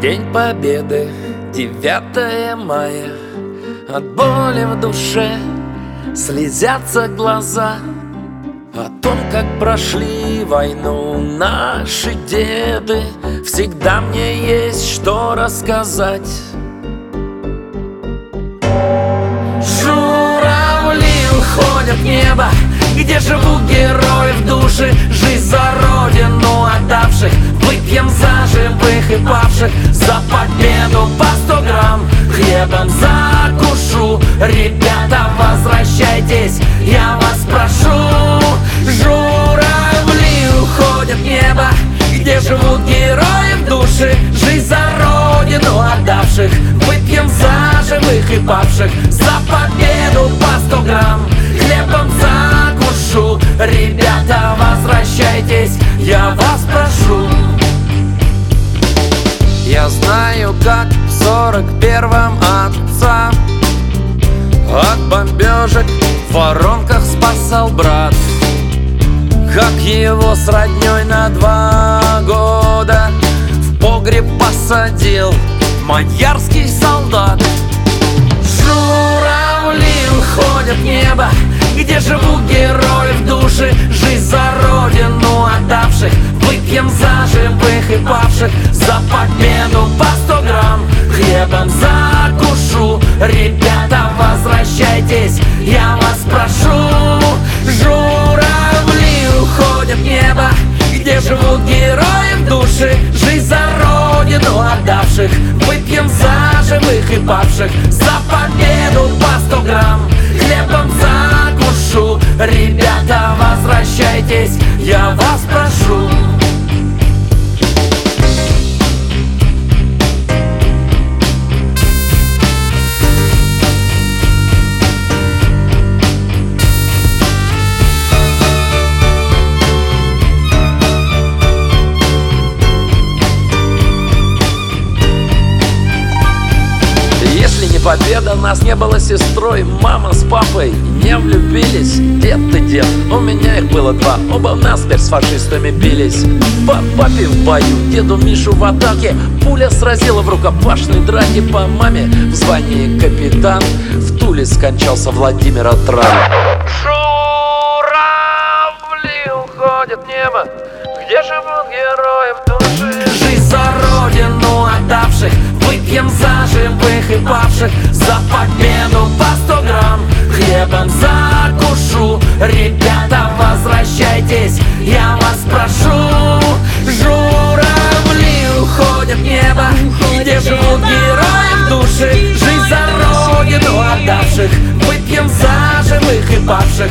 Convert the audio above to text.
День Победы, 9 мая. От боли в душе слезятся глаза. О том, как прошли войну наши деды Всегда мне есть что рассказать уходят небо Где живут герои в душе. Жизнь за родину отдавших Выпьем за живых и павших. За победу по сто грамм Хлебом закушу. Ребята, возвращайтесь Я вас прошу. Журавли уходят в небо Где живут герои в душе. Жизнь за родину отдавших Выпьем за живых и павших. За победу Я вас прошу. Я знаю, как в сорок первом отца От бомбежек в воронках спасал брат. Как его с родней на два года В погреб посадил Мадьярский солдат Хлебом закушу. Ребята, возвращайтесь Я вас прошу. Журавли уходят в небо Где живут герои в душе. Жизнь за родину отдавших Выпьем за живых и павших. За победу по сто грамм Хлебом нас не было сестрой Мама с папой не влюбились. Дед ты дед, у меня их было два Оба насмерть с фашистами бились. По папе в бою, деду Мишу в атаке. Пуля сразила в рукопашной драке По маме. В звании капитан В Туле скончался Владимир Атран. Журавли уходят в небо. Где живут герои Выпьем за живых и павших За победу по сто грамм. Хлебом закушу. Ребята, возвращайтесь Я вас прошу. Журавли уходят в небо Где живут герои в душе. Жизнь за родину отдавших. Выпьем за живых и павших